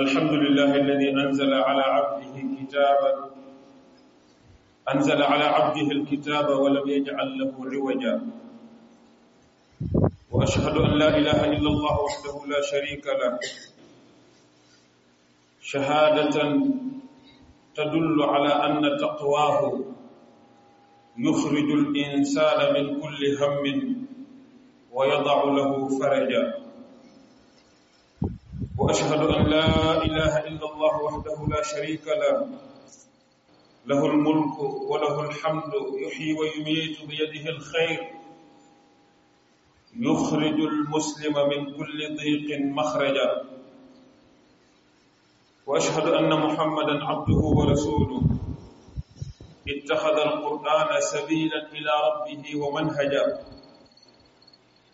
الحمد لله الذي أنزل على عبده كتابا أنزل على عبده الكتاب ولم يجعل له عوجا وأشهد أن لا إله إلا الله وحده لا شريك له شهادة تدل على أن تقواه يخرج الإنسان من كل هم ويضع له فرجا وأشهد أن لا إله إلا الله وحده لا شريك له له الملك وله الحمد يحيي ويميت بيده الخير يخرج المسلم من كل ضيق مخرجا وأشهد أن محمدا عبده ورسوله اتخذ القرآن سبيلا إلى ربه ومنهجا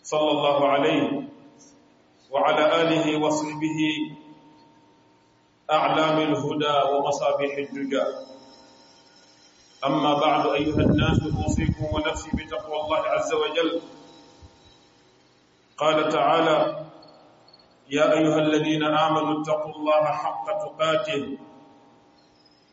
صلى الله عليه وعلى آله وصحبه أعلام الهدى ومصابيح الدجى أما بعد أيها الناس أوصيكم ونفسي بتقوى الله عز وجل قال تعالى يا أيها الذين آمنوا اتقوا الله حق تقاته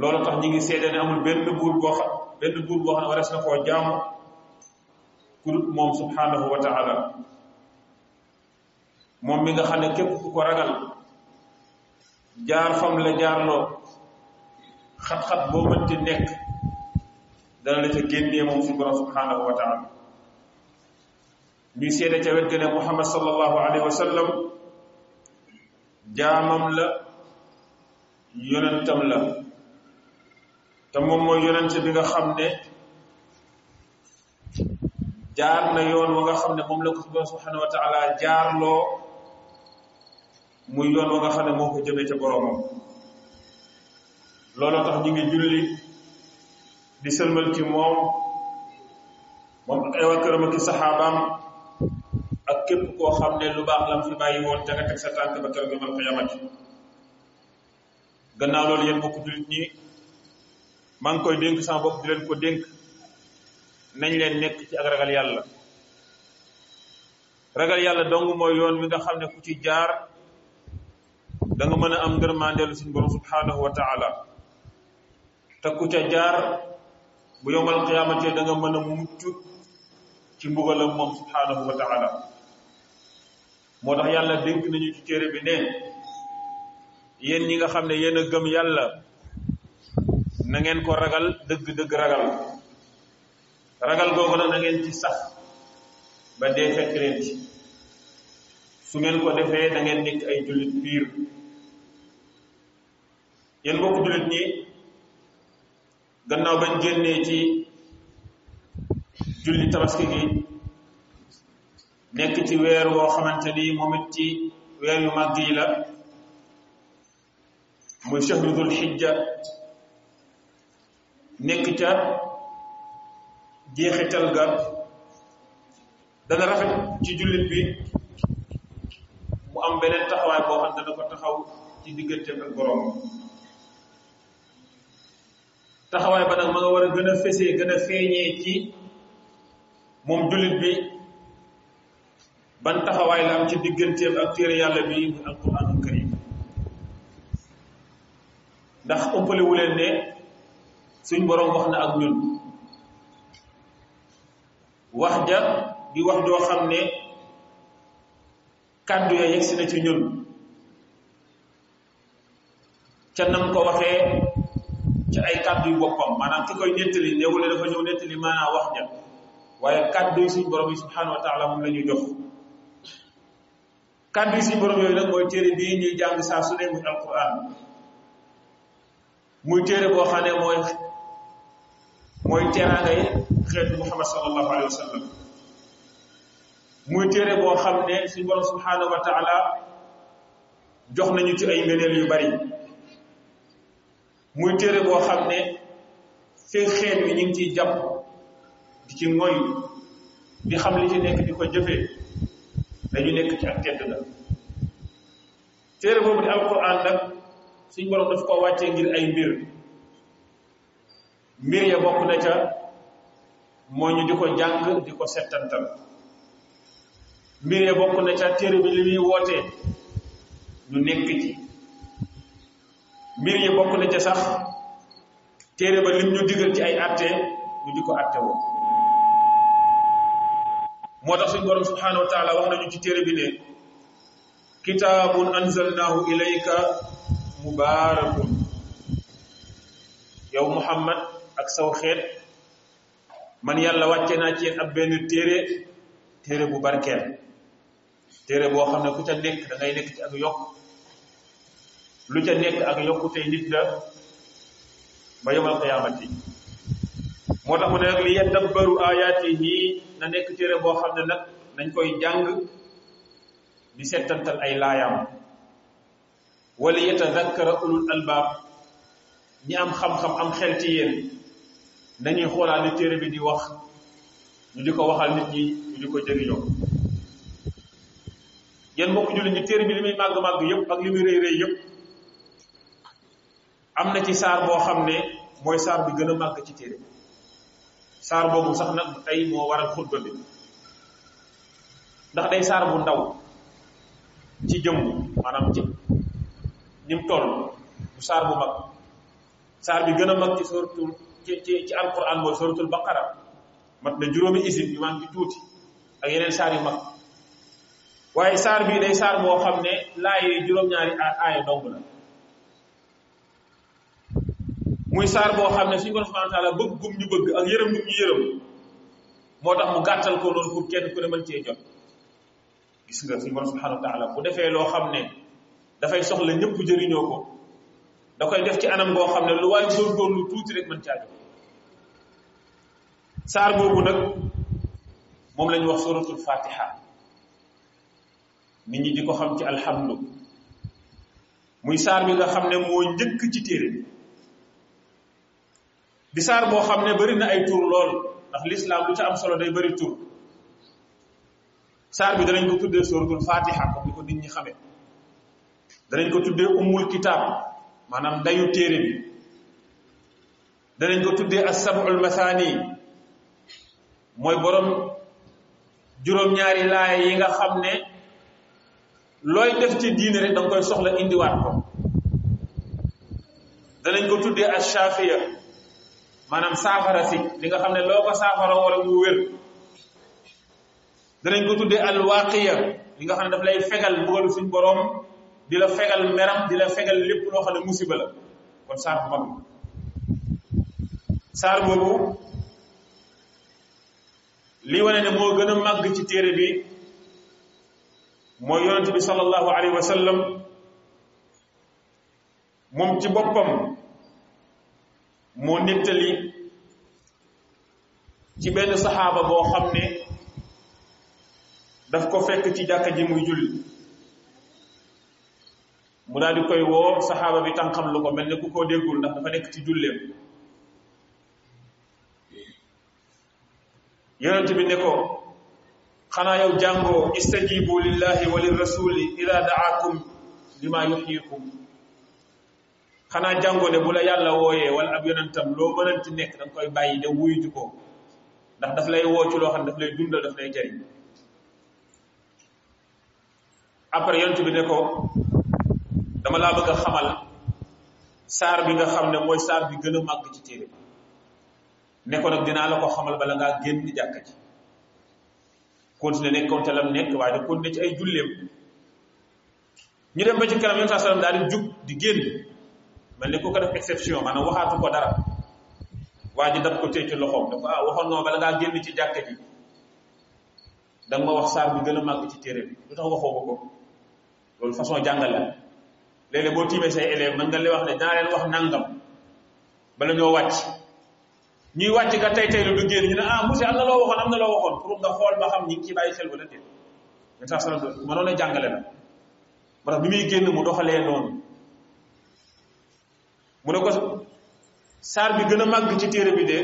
loolu tax ñi ngi seede ne amul benn buur boo xam benn buur boo xam ne warees na koo jaamu ku dul moom subhanahu wa taala moom mi nga xam ne képp ku ko ragal jaar fam la jaarloo xat-xat boo mënti nekk dana la ca génnee moom suñu borom subhanahu wa taala ñuy seede ca wet ne muhammad sallallahu alayhi wa sallam jaamam la yonentam la te moom mooy yonent bi nga xam ne jaar na yoon wa nga xam ne moom la ko subhanahu subhanahu wa taala jaarloo muy yoon wa nga xam ne moo ko jëmee ca boroomam looloo tax ñu ngi julli di sëlmal ci moom moom ay waa këram ak i saxaabaam ak képp koo xam ne lu baax lam fi bàyyi woon te nga teg sa tànk ba keroog yomal qiyaamati gannaaw loolu yéen bokk jullit ñi maa ngi koy dénk sama bopp di leen ko dénk nañ leen nekk ci ak ragal yàlla ragal yàlla dong mooy yoon wi nga xam ne ku ci jaar da nga mën a am ngërmandeelu suñu borom subhanahu wa taala te ku ca jaar bu yowmal qiyaamate da nga mën a mucc ci mbugalam moom subhanahu wa taala moo tax yàlla dénk nañu ci téere bi ne yéen ñi nga xam ne yéen a gëm yàlla na ngeen ko ragal dëgg-dëgg ragal ragal googu nag na ngeen ci sax ba dee fekk leen ci su ngeen ko defee da ngeen nekk ay jullit piir yéen bokk jullit ñi gannaaw bañ génnee ci julli tabaski gi nekk ci weer woo xamante ni moom it ci weer yu màgg yi la muy shahru dul xijja nekk ca jeexital ga dana rafet ci jullit bi mu am beneen taxawaay boo xam dana ko taxaw ci digganteem ak borom taxawaay ba nag ma nga war a gën a fesee gën a feeñee ci moom jullit bi ban taxawaay la am ci digganteem ak téere yàlla bi muy alquranul karim ndax ëppale wu leen ne suñ boroom wax na ak ñun wax ja di wax joo xam ne kàddu ya yegsi na ci ñun ca nam ko waxee ci ay kàddu yu boppam maanaam ki koy nettali néewule dafa ñëw nettali maanaam wax ja waaye kàddu yi suñ borom yi subhanahu wa taala moom la ñuy jox kàddu yi suñ borom yooyu nag mooy téere bii ñuy jàng saa su ne muy alquran muy téere boo xam ne mooy mooy teraanga yi xeetu muhammad sallallahu alayhi wa sallam muy téere boo xam ne suñu borom subhanahu wa taala jox nañu ci ay ngëneel yu bari muy téere boo xam ne seen xeet wi ñu ngi ciy jàpp di ci ngoy di xam li ci nekk di ko jëfee dañu nekk ci ak tedd la téere boobu di alquran nag suñ borom daf ko wàccee ngir ay mbir mbir ya bokk na ca moo ñu di ko jàng di ko settantal mbir ya bokk na ca téere bi li muy wootee ñu nekk ci mbir ya bokk na ca sax téere ba lim ñu digal ci ay atte ñu di ko atte woo moo tax suñ borom subhanahu wa taala wax nañu ci téere bi ne kitaabun anzalnaahu ilayka mubaarakun yow muhammad ak saw xeet man yàlla wàcce naa ci yéen ab benn téere téere bu barkeel téere boo xam ne ku ca nekk da ngay nekk ci ak yokk lu ca nekk ak yokkute nit la ba yomal qiyaamati moo tax mu ne nag li yadabbaru ayaatihi na nekk téere boo xam ne nag nañ koy jàng di settantal ay laayaam wala yatadakkara ulul albaab ñi am xam-xam am xel ci yéen nañuy xoolaat li téere bi di wax ñu di ko waxal nit ñi ñu di ko jëriñoo yéen mbokk jullit ñi téere bi li muy màgg-màgg yëpp ak li muy rëy rëy yëpp am na ci saar boo xam ne mooy saar bi gën a màgg ci téere saar boobu sax nag tey moo waral xutba bi ndax day saar bu ndaw ci jëmm maanaam ci ni mu toll bu saar bu mag saar bi gën a mag ci suratul ci ci ci alquran mooy suratul baqara mat na juróomi isib yu man di tuuti ak yeneen saar yu mag waaye saar bii day saar boo xam ne laaye juróom-ñaari aaya dong la muy saar boo xam ne suñu borom subhanahu wa taala bëgg gum ñu bëgg ak yërëm gum ñu yërëm moo tax mu gàttal ko noonu pour kenn ku ne mën cee jot gis nga suñu borom subhanahu wa taala bu defee loo xam ne dafay soxla ñëpp jëriñoo ko da koy def ci anam boo xam ne lu waay góorgóorlu tuuti rek mën caa jot saar boobu nag moom la ñu wax suratul fatiha nit ñi di ko xam ci alhamdu muy saar bi nga xam ne moo njëkk ci téere bi di saar boo xam ne bari na ay tur lool ndax lislaam lu ca am solo day bari tur saar bi danañ ko tuddee suratul fatiha comme ni ko nit ñi xamee danañ ko tuddee umul kitaab maanaam ndayu téere bi danañ ko tuddee as sab'ul mathani mooy borom juróom-ñaari laaya yi nga xam ne looy def ci diine rek danga koy soxla indiwaat ko danañ ko tuddee as shafiya maanaam saafara si li nga xam ne loo ko saafara wala mu wér danañ ko tuddee al waaqiya li nga xam ne daf lay fegal mbugalu suñ borom di la fegal meram di la fegal lépp loo xam ne musiba la kon saar bu mag saar boobu li wane ne moo gën a màgg ci téere bi mooy yonent bi sallallahu alayhi wa sallam moom ci boppam moo nettali ci benn saxaaba boo xam ne daf ko fekk ci jàkka ji muy julli mu daal di koy woo saxaaba bi tànqam lu ko mel ne ku ko déggul ndax dafa nekk ci julleem yonent bi ne ko xanaa yow jàngoo istajibu lillahi wa lirrasuli ida daakum lima yuxyikum xanaa jàngoo ne bu la yàlla wooyee wala ab yonentam loo mënanti nekk danga koy bàyyi de wuyu ji ko ndax daf lay woo ci loo xam ne daf lay dundal daf lay jariñ après yonent bi ne ko dama laa bëgg a xamal saar bi nga xam ne mooy saar bi gën a màgg ci téere ne ko nag dinaa la ko xamal bala ngaa génn jàkka ji continuer nekkoon te lam nekk waaye da continuer ci ay julleem ñu dem ba ci kanam yoon saa sallam daal di jug di génn mel ni ku ko def exception maanaam waxaatu ko dara waa ji dab ko tey ci loxoom dafa ah waxoon nga ma bala ngaa génn ci jàkka ji da nga ma wax saar bi gën a màgg ci téere bi lu tax waxoo ko ko loolu façon jàngal la léeg-léeg boo tiimee say élèves mën nga leen wax ne dinaa leen wax nangam bala ñoo wàcc ñuy wàcc nga tey tey lu du génn ñu ne ah monsieur am na loo waxoon am na loo waxoon pour nga xool ba xam ñi ngi ciy bàyyi xel wala déet nga tax sax mënoon a jàngale la moo tax bi muy génn mu doxalee noonu mu ne ko saar bi gën a màgg ci téere bi de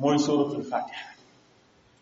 mooy sóoratul fatiha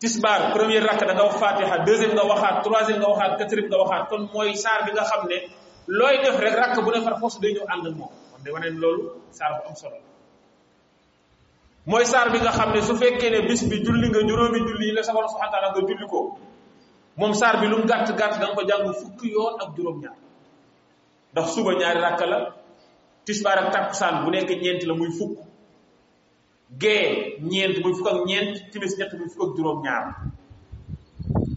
tisbaar première rakk da nga wax fatiha deuxième nga waxaat troisième nga waxaat quatrième nga waxaat kon mooy saar bi nga xam ne looy def rek rakk bu ne far force day ñëw ànd ak moom kon day wane ne loolu saar bu am solo mooy saar bi nga xam ne su fekkee ne bis bi julli nga juróomi julli yi la sa borom subhanahu wa taala nga julli ko moom saar bi lu mu gàtt gàtt da nga ko jàng fukki yoon ak juróom-ñaar ndax suba ñaari rakk la tisbaar ak takkusaan bu nekk ñeenti la muy fukk gee ñeent muy fukk ak ñeent timis ñett muy fukk ak juróom ñaar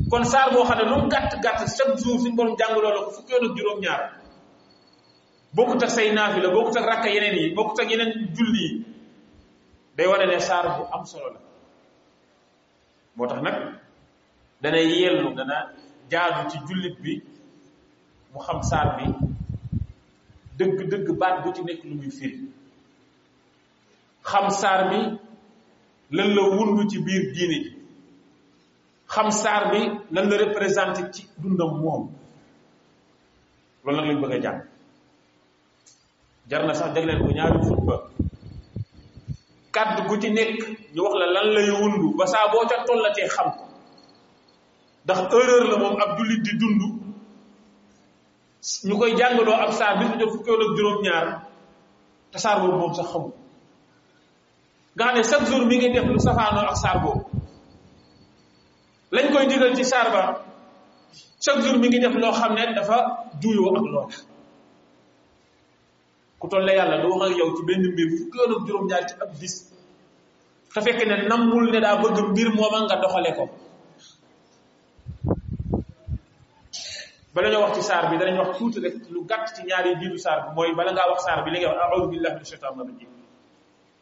kon saar boo xam ne lu mu gàtt gàtt chaque jour suñu borom jàngaloo la ko fukki yoon ak juróom ñaar bokkut ak say naafi la bokkut ak rakka yeneen yi bokkut ak yeneen julli yi day wane ne saar bu am solo la moo tax nag dana yellu dana jaadu ci jullit bi mu xam saar bi dëgg-dëgg baat bu ci nekk lu muy firi xam saar bi lan la wund ci biir diine ji xam saar bi lan la représenté ci dundam moom loolu nag lañ bëgg a jàng jar na sax jagleel ko ñaari xutba kàddu gu ci nekk ñu wax la lan lay wundu ba saa boo ca tollatee xam ko ndax erreur la moom ab jullit di dund ñu koy jàngaloo ab saar bi mu def fukki ak juróom-ñaar te saar boobu moom sax xamul nga xam ne chaque jour mi ngi def lu safaanoo ak saar boobu lañ koy digal ci saar ba chaque jour mi ngi def loo xam ne dafa juyoo ak loola ku toll ne yàlla du wax ak yow ci benn mbir fukki yoon ak juróom-ñaar ci ab bis te fekk ne nammul ne daa bëgg mbir mooma nga doxale ko bala ñoo wax ci saar bi danañ wax tuuti rek lu gàtt ci ñaari biiru saar bi mooy bala ngaa wax saar bi li ngay wax a'udhu billahi minash shaitanir rajim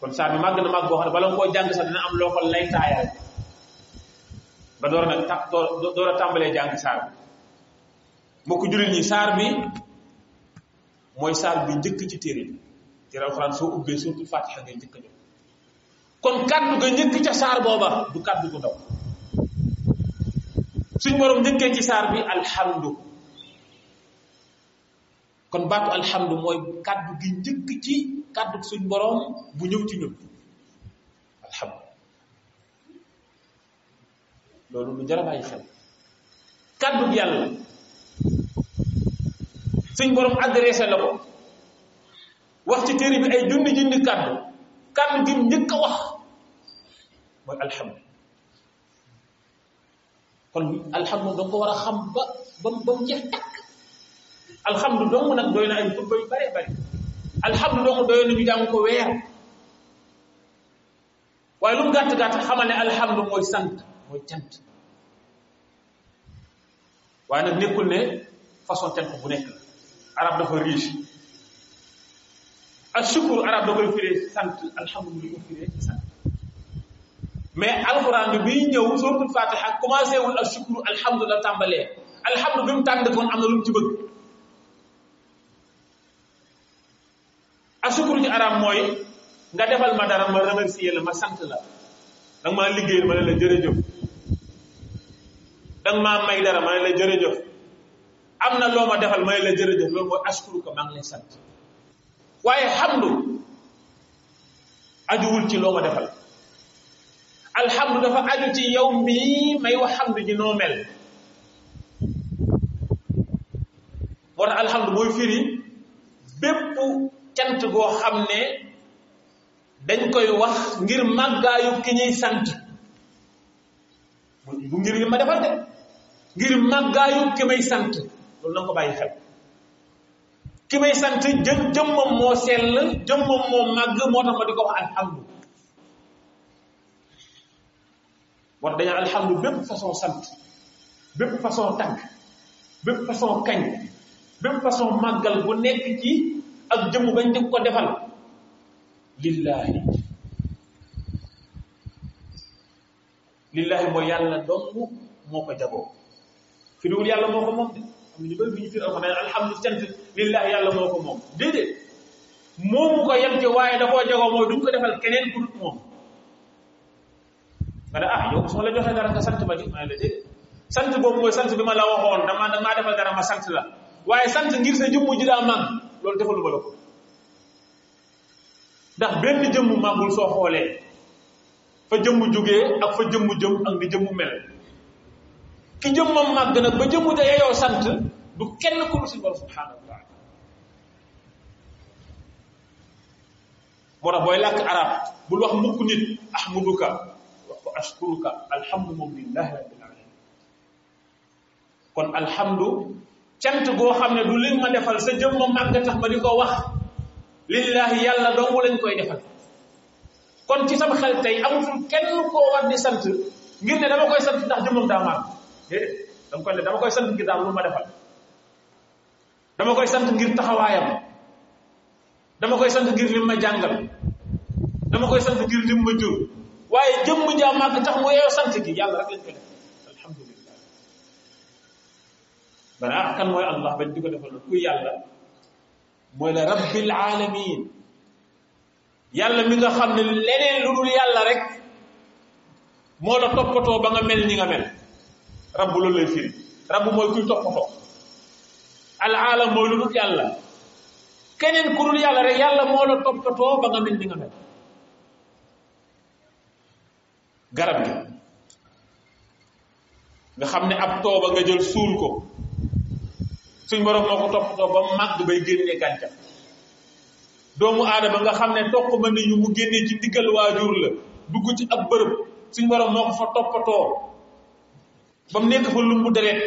kon saa bi màgg na màgg boo xam ne bala nga koo jàng sax dina am loo ko lay taayal ba door nag ta door a tàmbalee jàng saar bi mbokk jullit ñi saar bi mooy saar bi njëkk ci téere bi téere alxuraan soo ubbee surtout fatiha ngay njëkk a ñëw kon kàddu ga njëkk ca saar booba du kàddu gu ndaw suñ borom njëkkee ci saar bi alhamdu kon baatu alhamdu mooy kàddu gi njëkk ci kàddu suñ boroom bu ñëw ci ñun alhamdu loolu lu jar a bàyyi xel kàddu yàlla suñ boroom adressé la ko wax ci téere bi ay junni junni kàddu kàddu gi njëkk a wax mooy alhamdu kon alhamdu da ko war a xam ba ba ba mu jeex takk alhamdu dong nag doy na ay xutba yu bare bare alhamdu dong doy na ñu jàng ko weer waaye lu mu gàtt gàtt xamal ne alhamdu mooy sant mooy cant waaye nag nekkul ne façon cant bu nekk la arab dafa riche ak shukur arab da koy firee sant alhamdulilah ko firee sant mais alxuraan bi biy ñëw suratul fatiha commencé wul ak shukur alhamdulilah tàmbalee alhamdu bi mu tànn kon am na lu mu ci bëgg asukuru ci arab mooy nga defal ma dara ma remercier la ma sant la danga maa liggéeyal ma ne la jërëjëf danga maa may dara ma ne la jërëjëf am na loo ma defal ma ne la jërëjëf loolu mooy asukuru ko maa ngi lay sant waaye xamdu ajuwul ci loo ma defal alhamdu dafa aju ci yow mii may wax xamdu ji noo mel moo tax alhamdu mooy firi bépp cant goo xam ne dañ koy wax ngir màggaayu ki ñuy sant bu ngir li ma defal de ngir màggaayu ki may sant loolu na ko bàyyi xel ki may sant jë jëmmam moo sell jëmmam moo màgg moo tax ma di ko wax alhamdu war dañu alhamdu bépp façon sant bépp façon tagg bépp façon kañ bépp façon màggal bu nekk ci ak jëmm bañ di ko defal lillaahi lillaahi mooy yàlla dong moo ko jagoo fi duwul yàlla moo ko moom de am ñu bëri bu ñu fi am xanaa alhamdu sant lillaahi yàlla moo ko moom déedéet moomu ko yem ci waaye da koo jagoo mooy duñ ko defal keneen ku dul moom nga ne ah yow su ma la joxee dara nga sant ma di ma la dégg sant boobu mooy sant bi ma la waxoon dama damaa defal dara ma sant la waaye sant ngir sa jëmm ji daa màgg loolu defalu ma la ko ndax benn jëmm màggul soo xoolee fa jëmm jógee ak fa jëmm jëm ak ni jëmm mel ki jëmmam màgg nag ba jëmm ja yeyoo sant du kenn ku dul suñu borom subhanahu wa taala moo tax booy làkk arab bul wax mukk nit ahmuduka wax ko ashkuruka alhamdu moom lillahi rabbil alamin kon alhamdu cant goo xam ne du li ma defal sa jëm ma màgg tax ma di ko wax lillahi yàlla dong lañ koy defal kon ci sama xel tey amatul kenn koo war di sant ngir ne dama koy sant ndax jëmmam daa màgg déedéet dama koy dama koy sant ngir daal lu ma defal dama koy sant ngir taxawaayam dama koy sant ngir lim ma jàngal dama koy sant ngir lim ma jur waaye jëmm jaa màgg tax mu yeew sant gi yàlla rek lañ ko def alhamdulilah banaa kan mooy allah bañ di ko defal ku yàlla mooy la rabbil alamin yàlla mi nga xam ne leneen lu dul yàlla rek moo la toppatoo ba nga mel ni nga mel rabb loolu lay firi rabb mooy kuy toppatoo al alam mooy lu dul yàlla keneen ku dul yàlla rek yàlla moo la toppatoo ba nga mel ni nga mel garab gi nga xam ne ab tooba nga jël suul ko suñ borom moo ko toppatoo ba màgg bay génne gàncax doomu aadama nga xam ne toq ma ni yu mu génnee ci ndigal waajur la dugg ci ab bërëb suñ borom moo ko fa toppatoo ba mu nekk fa lumbu deret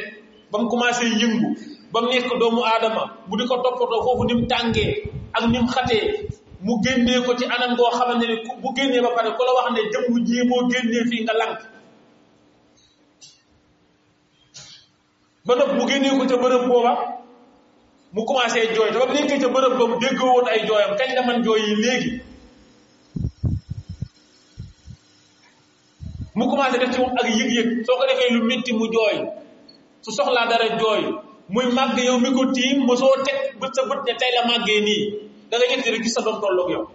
ba mu commencé yëngu ba mu nekk doomu aadama mu di ko toppatoo foofu ni mu tàngee ak ni mu xatee mu génnee ko ci anam goo xamante ne bu génnee ba pare ku la wax ne jëmm ji moo génnee fii nga lank ba nopp mu génnee ko ca bërëb booba mu commencé jooy te ba mu nekkee ca bërëb ba mu déggoo woon ay jooyam kañ la man jooy yi léegi mu commencé def ci moom ak yëg-yëg soo ko defee lu métti mu jooy su soxlaa dara jooy muy màgg yow mi ko tiim mosoo teg bët sa bët ne tey la màggee nii da nga yëg rek gis sa doom tolloog yow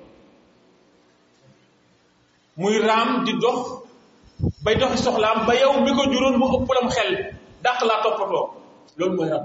muy raam di dox bay doxi soxlaam ba yow mi ko juróon mu ëppalam xel dàq laa toppatoo loolu mooy rab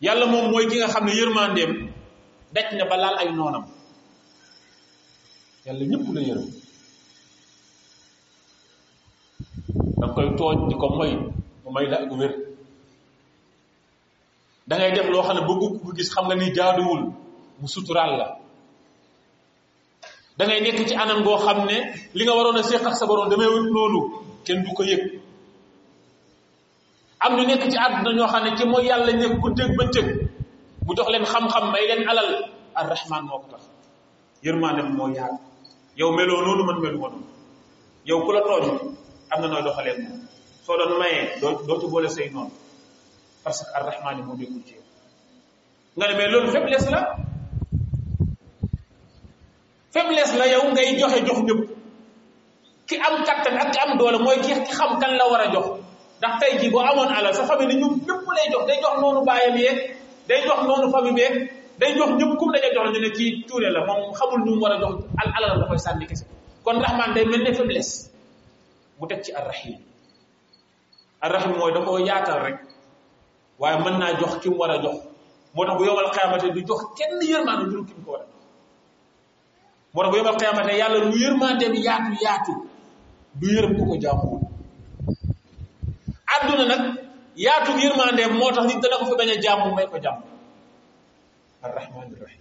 yàlla moom mooy ki nga xam ne yërmandeem daj na ba laal ay noonam yàlla ñëpp la yërëm da koy tooñ di ko moy mu may la ak wér da ngay def loo xam ne bëggu ko gis xam nga ni jaaduwul mu suturaal la da ngay nekk ci anam goo xam ne li nga waroon a séq ak sa borom damay wut noonu kenn du ko yëg am ñu nekk ci àdduna ñoo xam ne ci mooy yàlla nekk guddeeg bëccëg mu jox leen xam-xam may leen alal arrahman moo ko tax yërmaandem moo yaatu yow meloo noonu man melu woon yow ku la tooñ am na nooy doxalee moom soo doon mayee doo doo ci boole say noonu parce que arrahman yi moo nekkul ci yow nga ne mais loolu faiblesse la faiblesse la yow ngay joxe jox ñëpp ki am kattan ak ki am doole mooy ki ki xam kan la war a jox ndax tey jii boo amoon alal sa famille ñu ñëpp lay jox day jox noonu baayam yeeg day jox noonu famille beeg day jox ñëpp kum dañuy jox ñu ne kii tuure la moom xamul ñu mu war a jox al alal da koy sànni kese kon rahman day mel ne faiblesse mu teg ci arrahim arrahim mooy da koo yaatal rek waaye mën naa jox ki mu war a jox moo tax bu yomal xiyamate du jox kenn yërmaande dul ki mu ko war a jox moo tax bu yomal xiyamate yàlla lu yërmaande bi yaatu yaatu du yërëm ku ko jaamuwul àdduna nag yaatu yërmaande moo tax nit dana ko fi bañ a jaamu may ko jaamu arrahmaani rahim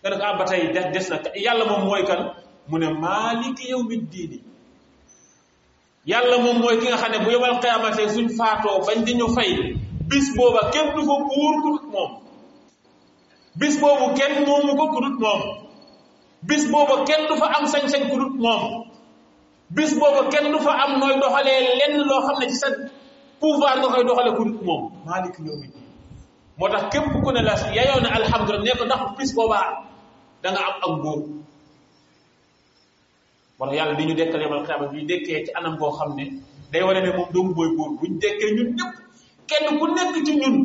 nga ne ko ah ba tey des na yàlla moom mooy kan mu ne maaliki yawmi diini yàlla moom mooy ki nga xam ne bu yowal xiyaamatee suñ faatoo bañ di ñu fay bis booba kenn du ko buur ku dut moom bis boobu kenn moomu ko ku dut moom bis booba kenn du fa am sañ-sañ ku dut moom bis booba kenn du fa am nooy doxalee lenn loo xam ne ci sa pouvoir nga koy doxalee ku dut moom maalik yawmi diin moo tax képp ku ne la yayoo na alhamdulilah ne ko ndax bis boobaa da nga am ak góor moo tax yàlla di ñu dekkal yomal xiyaama bi ñu dekkee ci anam boo xam ne day wane ne moom doomu booy góor bu ñu dekkee ñun ñëpp kenn ku nekk ci ñun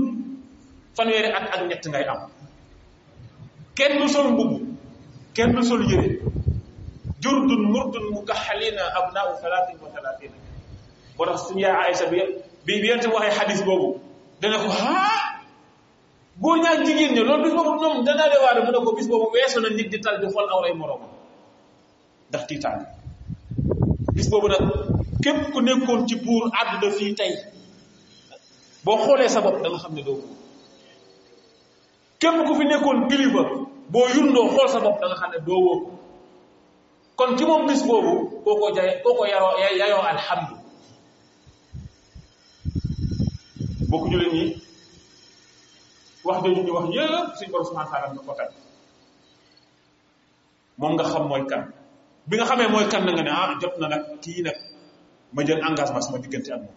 fanweeri at ak ñett ngay am kenn du sol mbubb kenn du sol yére jurdun murdun mukaxalina abnaau thalathin wa thalathina moo tax suñu yaay Aïcha bi bi bi yente waxee xadis boobu dana ko haa góor ñaak jigéen ñi loolu bis boobu ñoom dana rewaare mu ne ko bis boobu weesu na nit di tal di xool awray moroom ndax tiitaan bis boobu nag képp ku nekkoon ci buur àdduna fii tey boo xoolee sa bopp da xam ne doo képp ku fi nekkoon kilifa boo yundoo xool sa bopp da xam ne doo wóor kon ci moom bis boobu koo ko jaay koo ko yaroo yayoo alhamdu bokk jullit ñi wax jooju ñu wax yëpp suñu borom subhanahu wa taala nga ko tag moom nga xam mooy kan bi nga xamee mooy kan na nga ne ah jot na nag kii nag ma jël engagement sama diggante ak moom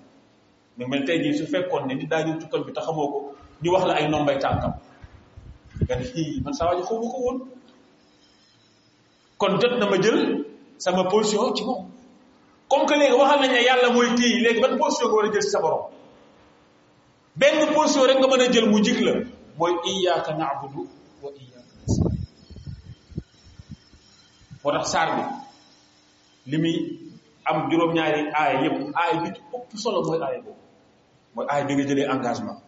mais man tey jii su fekkoon ne nit daa ñëw ci koñ bi te xamoo ko ñu wax la ay nombay tànkam nga ne kii man saa waji xaw ma ko woon kon jot na ma jël sama position ci moom comme que léegi waxal nañ ne yàlla mooy kii léegi ban position nga war a jël ci sa borom benn position rek nga mën a jël mu jig la mooy iyyaka na'budu wa iyyaka nasta'in moo tax saar bi li muy am juróom-ñaari aaya yëpp aaya bi ci ëpp solo mooy aaya boobu mooy aaya bi nga jëlee engagement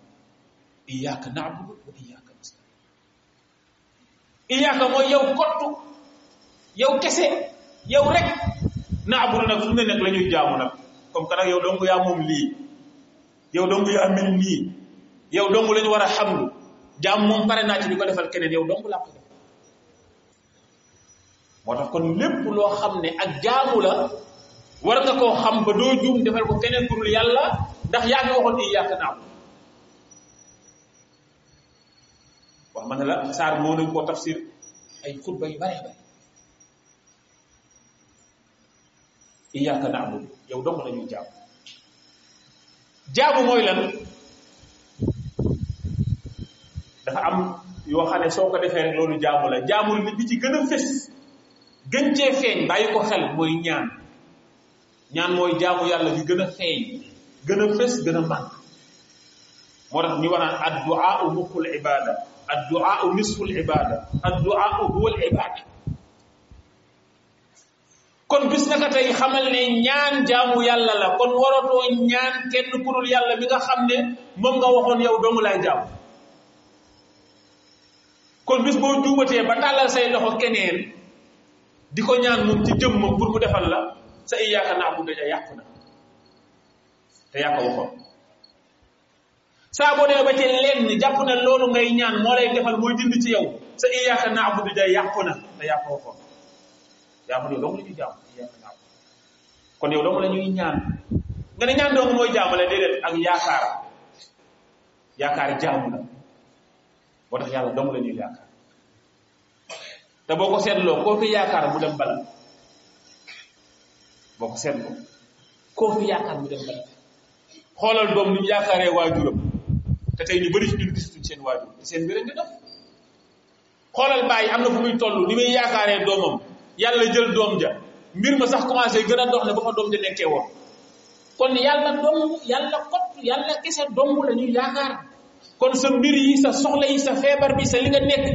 iyyaka na'budu wa iyyaka nasta'in iyaaka mooy yow kottu yow kese yow rek naabudu nag fu mu ne nag la ñuy jaamu nag comme que nag yow dong yaa moom lii yow dong yaa mel nii yow dong la ñu war a xamlu jaam moom pare naa ci di ko defal keneen yow dong laa ko def moo tax kon lépp loo xam ne ak jaamu la war nga koo xam ba doo juum defal ko keneen ku dul yàlla ndax yaa ngi waxoon iyaaka naabudu wax ma ne la saar moo nañ koo tafsir ay xutba yu bare bare iyyaka na'budu yow dong la ñuy jaamu jaamu mooy lan dafa am yoo xam ne soo ko defee rek loolu jaamu la jaamu li bi ci gën a fës gën cee feeñ bàyyi ko xel mooy ñaan ñaan mooy jaamu yàlla bi gën a feeñ gën a fës gën a màgg moo tax ñu war naan adduaa u muxul ibada adduaa u nisful ibada adduaa u huwal ibada kon bis naka tey xamal ne ñaan jaamu yàlla la kon waratoo ñaan kenn ku dul yàlla mi nga xam ne moom nga waxoon yow dong lay jaamu kon bis boo juubatee ba tàllal say loxo keneen di ko ñaan moom ci jëmmam pour mu defal la sa iyyaaka na'budu ja yàqu na te yaa ko waxoon saa boo demee ba ci lenn jàpp na loolu ngay ñaan moo lay defal mooy jënd ci yow sa iyyaaka na'budu ja yàqu na te yaa ko waxoon yaa ko yow dong la ñuy jaamu iyyaaka na'budu kon yow dong la ñuy ñaan nga ne ñaan dong mooy jaamu la déedéet ak yaakaar yaakaar jaamu la moo tax yàlla dong la ñuy yaakaar te boo ko seetloo koo fi yaakaar mu dem bala boo ko seetloo koo fi yaakaar mu dem bala xoolal doom ni mu yaakaaree waajuram te tey ñu bëri ci ñun gisatuñ seen waajur te seen mbir nga def xoolal bàyyi am na fu muy toll ni muy yaakaaree doomam yàlla jël doom ja mbir ma sax commencé gën a dox ne ba fa doom ja nekkee woon kon yàlla dong yàlla kot yàlla kese dong la ñuy yaakaar kon sa mbir yi sa soxla yi sa feebar bi sa li nga nekk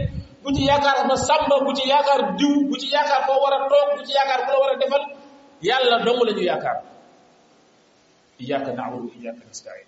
bu ci yaakaar ma sàmba bu ci yaakaar diw bu ci yaakaar boo war a toog bu ci yaakaar bu la war a defal yàlla dong la ñu yaakaar iyyaka na'budu wa iyyaka nasta'in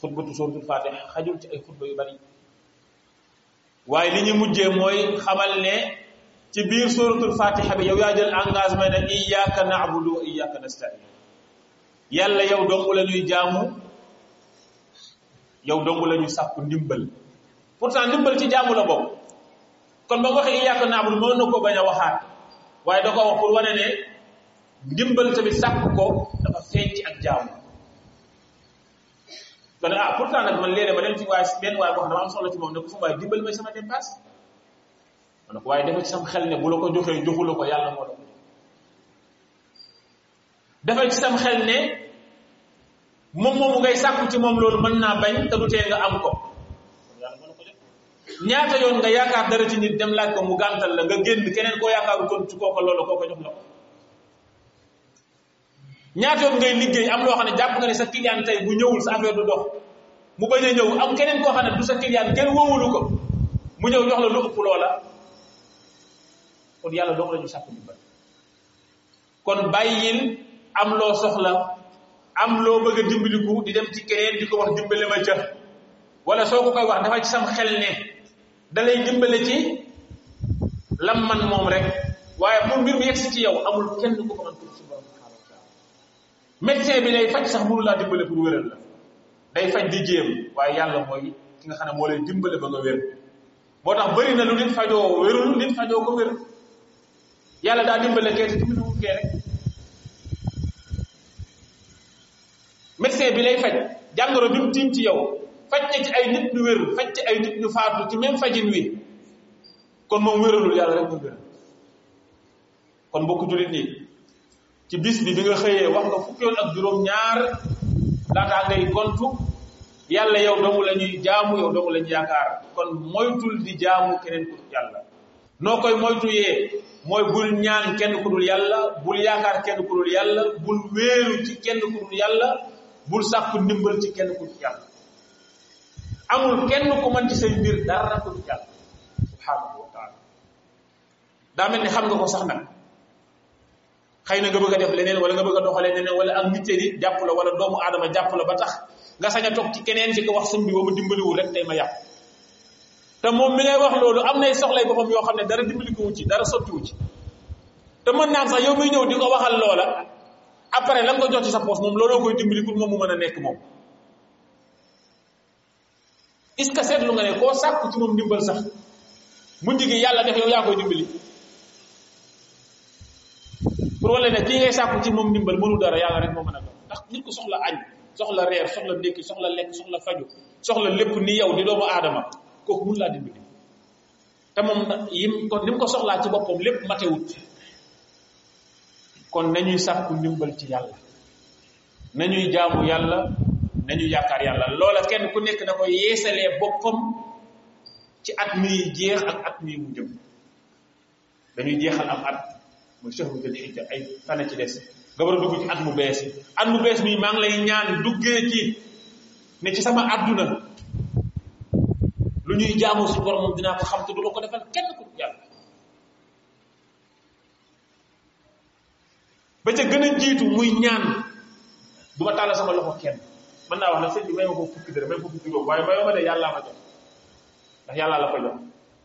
xutbatu suratul fatih xajul ci ay xutba yu bari waaye li ñu mujjee mooy xamal ne ci biir suratul fatiha bi yow yaa jël engagement ne iyyaka na'budu wa iyyaka nasta'in yàlla yow dong la ñuy jaamu yow dong la ñuy sàkku ndimbal pourtant ndimbal ci jaamu la bokk kon ba mu waxee iyyaka na'budu mën na ko bañ a waxaat waaye da ko wax pour wane ne ndimbal tamit sàkk ko dafa feeñ ci ak jaamu nga ne ah pourtant nag man léeg-léeg ma dem ci waay benn waay boo xam ne dama am soxla ci moom ne ko sama waay dimbali may sama dépasse ma ne ko waaye defal ci sam xel ne bu la ko joxee joxu la ko yàlla moo la ko defal ci sam xel ne moom moomu ngay sàkku ci moom loolu mën naa bañ te du tee nga am ko yàlla moo la ko jox ñaata yoon nga yaakaar dara ci nit dem laaj ko mu gàntal la nga génn keneen koo yaakaaru kon ci kooka loolu kooka jox la ko ñaata yoon ngay liggéey am loo xam ne jàpp nga ne sa client tey bu ñëwul sa affaire du dox mu bañ a ñëw am keneen koo xam ne du sa client kenn wóowulu ko mu ñëw jox la lu ëpp loola kon yàlla dong la ñu sàkk ndimbal kon bàyyil am loo soxla am loo bëgg a dimbaliku di dem ci keneen di ko wax dimbale ma ca wala soo ko koy wax dafa ci sam xel ne dalay dimbale ci lam man moom rek waaye pour mbir mi yegsi ci yow amul kenn ku ko mën pour suñu borom subhanahu wa taala médecin bi lay faj sax mënu laa dimbale pour wéral la day faj di jéem waaye yàlla mooy ki nga xam ne moo lay dimbale ba nga wér moo tax bëri na lu nit fajoo wérul nit fajoo ko wér yàlla daa dimbale kee te dimbalewul kee rek médecin bi lay faj jàngoro bi mu tiim ci yow faj na ci ay nit ñu wér faj ci ay nit ñu faatu ci même fajin wi kon moom wéralul yàlla rek muy wéral kon mbokku jullit nii ci bis bi bi nga xëyee wax nga fukki yoon ak juróom ñaar laataa ngay gontu yàlla yow doomu la ñuy jaamu yow doomu la ñuy yaakaar kon moytul di jaamu keneen ku dul yàlla noo koy moytu yee mooy bul ñaan kenn ku dul yàlla bul yaakaar kenn ku dul yàlla bul wéeru ci kenn ku dul yàlla bul sàkku ndimbal ci kenn ku dul yàlla amul kenn ku mën ci say mbir dara ku dul yàlla subhanahu wa taala daa mel ni xam nga ko sax nag xëy na nga bëgg a def leneen wala nga bëgg a doxalee leneen wala ak nit yi jàpp la wala doomu aadama jàpp la ba tax nga sañ a toog ci keneen ci ko wax sëñ bi ba mu dimbaliwul rek tey ma yàpp te moom mi ngay wax loolu am nay soxlay boppam yoo xam ne dara dimbali ko wu ci dara sottiwu ci te mën naa sax yow muy ñëw di ko waxal loola après la nga ko jox ci sa poos moom looloo koy dimbali pour moom mu mën a nekk moom est-ce que seetlu nga ne koo sàkku ci moom ndimbal sax mujj gi yàlla def yow yaa koy dimbali pour wala ne kii ngay sàkku ci moom ndimbal mënu dara yàlla rek moo mën a doon ndax nit ku soxla añ soxla reer soxla ndékki soxla lekk soxla faju soxla lépp ni yow di doomu aadama kooku mun laa dimbali te moom yim ko ni mu ko soxlaa ci boppam lépp matewut kon nañuy sàkku ndimbal ci yàlla nañuy jaamu yàlla nañu yaakaar yàlla loola kenn ku nekk na ko yeesalee boppam ci at mi jeex ak at mi mu jëm dañuy jeexal am at muy shahru dul hijja ay fana ci des nga war a dugg ci at mu bees at mu bees mi maa ngi lay ñaan duggee ci ne ci sama àdduna lu ñuy jaamu suñu borom moom dinaa ko xam te du ma ko defal kenn ku yàlla ba ca gën a jiitu muy ñaan du ma tàllal sama loxo kenn mën naa wax ne sëñ bi may ma ko fukki dërëm may ma ko fukki dërëm waaye mayoo ma de yàllaa ma jox ndax yàllaa la ko jox